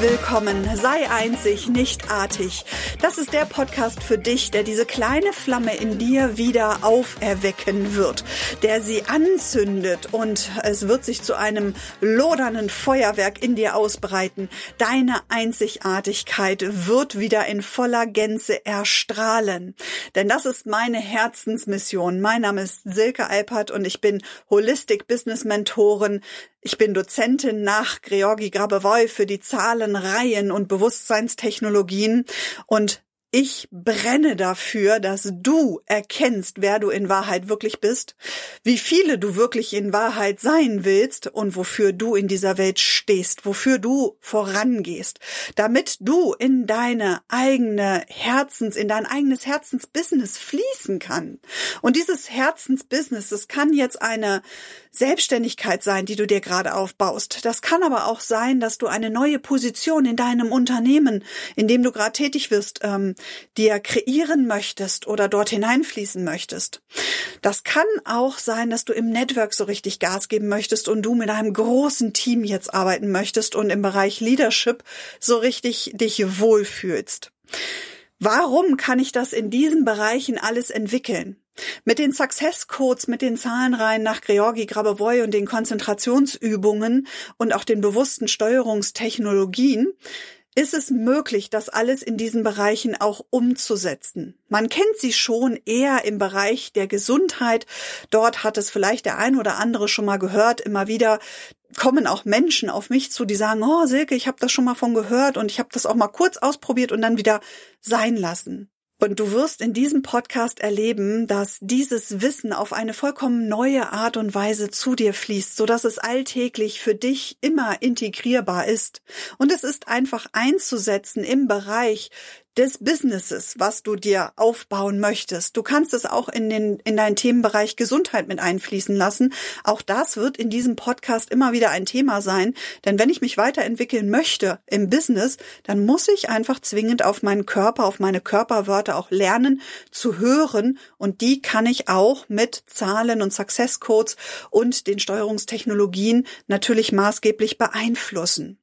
willkommen. Sei einzig, nicht artig. Das ist der Podcast für dich, der diese kleine Flamme in dir wieder auferwecken wird, der sie anzündet und es wird sich zu einem lodernden Feuerwerk in dir ausbreiten. Deine Einzigartigkeit wird wieder in voller Gänze erstrahlen. Denn das ist meine Herzensmission. Mein Name ist Silke Alpert und ich bin Holistic Business Mentorin, ich bin Dozentin nach Georgi Grabewoy für die Zahlen, Reihen und Bewusstseinstechnologien und ich brenne dafür, dass du erkennst, wer du in Wahrheit wirklich bist, wie viele du wirklich in Wahrheit sein willst und wofür du in dieser Welt stehst, wofür du vorangehst, damit du in deine eigene Herzens, in dein eigenes Herzensbusiness fließen kann. Und dieses Herzensbusiness, das kann jetzt eine Selbstständigkeit sein, die du dir gerade aufbaust. Das kann aber auch sein, dass du eine neue Position in deinem Unternehmen, in dem du gerade tätig wirst, ähm, dir kreieren möchtest oder dort hineinfließen möchtest. Das kann auch sein, dass du im Network so richtig Gas geben möchtest und du mit einem großen Team jetzt arbeiten möchtest und im Bereich Leadership so richtig dich wohlfühlst. Warum kann ich das in diesen Bereichen alles entwickeln? Mit den Success Codes, mit den Zahlenreihen nach Georgi Grabovoi und den Konzentrationsübungen und auch den bewussten Steuerungstechnologien ist es möglich, das alles in diesen Bereichen auch umzusetzen. Man kennt sie schon eher im Bereich der Gesundheit. Dort hat es vielleicht der ein oder andere schon mal gehört. Immer wieder kommen auch Menschen auf mich zu, die sagen, oh Silke, ich habe das schon mal von gehört und ich habe das auch mal kurz ausprobiert und dann wieder sein lassen. Und du wirst in diesem Podcast erleben, dass dieses Wissen auf eine vollkommen neue Art und Weise zu dir fließt, so dass es alltäglich für dich immer integrierbar ist. Und es ist einfach einzusetzen im Bereich des Businesses, was du dir aufbauen möchtest. Du kannst es auch in den, in deinen Themenbereich Gesundheit mit einfließen lassen. Auch das wird in diesem Podcast immer wieder ein Thema sein. Denn wenn ich mich weiterentwickeln möchte im Business, dann muss ich einfach zwingend auf meinen Körper, auf meine Körperwörter auch lernen zu hören. Und die kann ich auch mit Zahlen und Success Codes und den Steuerungstechnologien natürlich maßgeblich beeinflussen.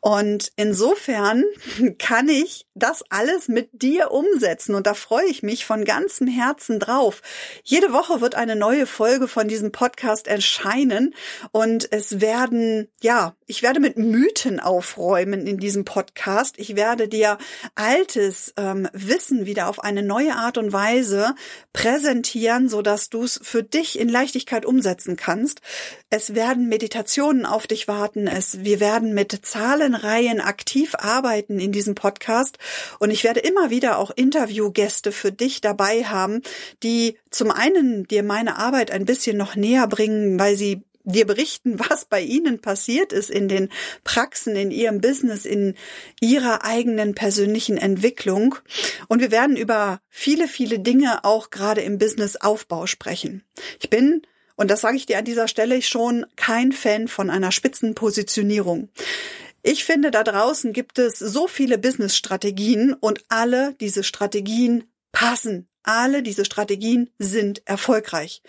Und insofern kann ich das alles mit dir umsetzen und da freue ich mich von ganzem Herzen drauf. Jede Woche wird eine neue Folge von diesem Podcast erscheinen und es werden, ja, ich werde mit Mythen aufräumen in diesem Podcast. Ich werde dir altes ähm, Wissen wieder auf eine neue Art und Weise präsentieren, so dass du es für dich in Leichtigkeit umsetzen kannst. Es werden Meditationen auf dich warten. Es, wir werden Zahlenreihen aktiv arbeiten in diesem Podcast und ich werde immer wieder auch Interviewgäste für dich dabei haben, die zum einen dir meine Arbeit ein bisschen noch näher bringen, weil sie dir berichten, was bei ihnen passiert ist in den Praxen, in ihrem Business, in ihrer eigenen persönlichen Entwicklung. Und wir werden über viele, viele Dinge auch gerade im Businessaufbau sprechen. Ich bin und das sage ich dir an dieser Stelle schon, kein Fan von einer Spitzenpositionierung. Ich finde, da draußen gibt es so viele Business-Strategien und alle diese Strategien passen. Alle diese Strategien sind erfolgreich.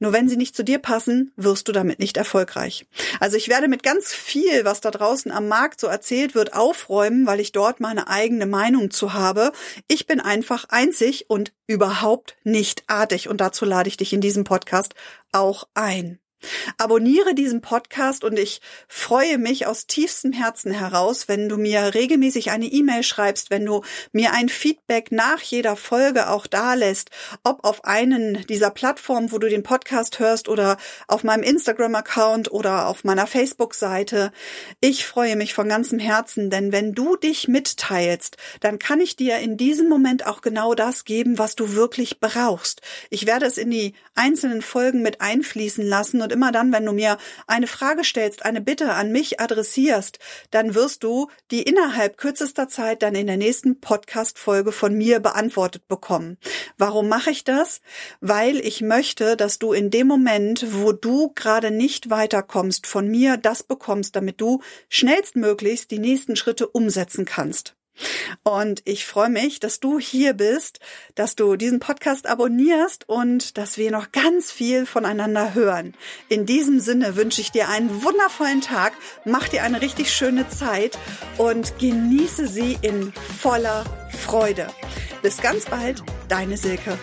Nur wenn sie nicht zu dir passen, wirst du damit nicht erfolgreich. Also ich werde mit ganz viel, was da draußen am Markt so erzählt wird, aufräumen, weil ich dort meine eigene Meinung zu habe. Ich bin einfach einzig und überhaupt nicht artig und dazu lade ich dich in diesem Podcast auch ein. Abonniere diesen Podcast und ich freue mich aus tiefstem Herzen heraus, wenn du mir regelmäßig eine E-Mail schreibst, wenn du mir ein Feedback nach jeder Folge auch da lässt, ob auf einen dieser Plattformen, wo du den Podcast hörst oder auf meinem Instagram-Account oder auf meiner Facebook-Seite. Ich freue mich von ganzem Herzen, denn wenn du dich mitteilst, dann kann ich dir in diesem Moment auch genau das geben, was du wirklich brauchst. Ich werde es in die einzelnen Folgen mit einfließen lassen und immer dann, wenn du mir eine Frage stellst, eine Bitte an mich adressierst, dann wirst du die innerhalb kürzester Zeit dann in der nächsten Podcast-Folge von mir beantwortet bekommen. Warum mache ich das? Weil ich möchte, dass du in dem Moment, wo du gerade nicht weiterkommst, von mir das bekommst, damit du schnellstmöglichst die nächsten Schritte umsetzen kannst. Und ich freue mich, dass du hier bist, dass du diesen Podcast abonnierst und dass wir noch ganz viel voneinander hören. In diesem Sinne wünsche ich dir einen wundervollen Tag, mach dir eine richtig schöne Zeit und genieße sie in voller Freude. Bis ganz bald, deine Silke.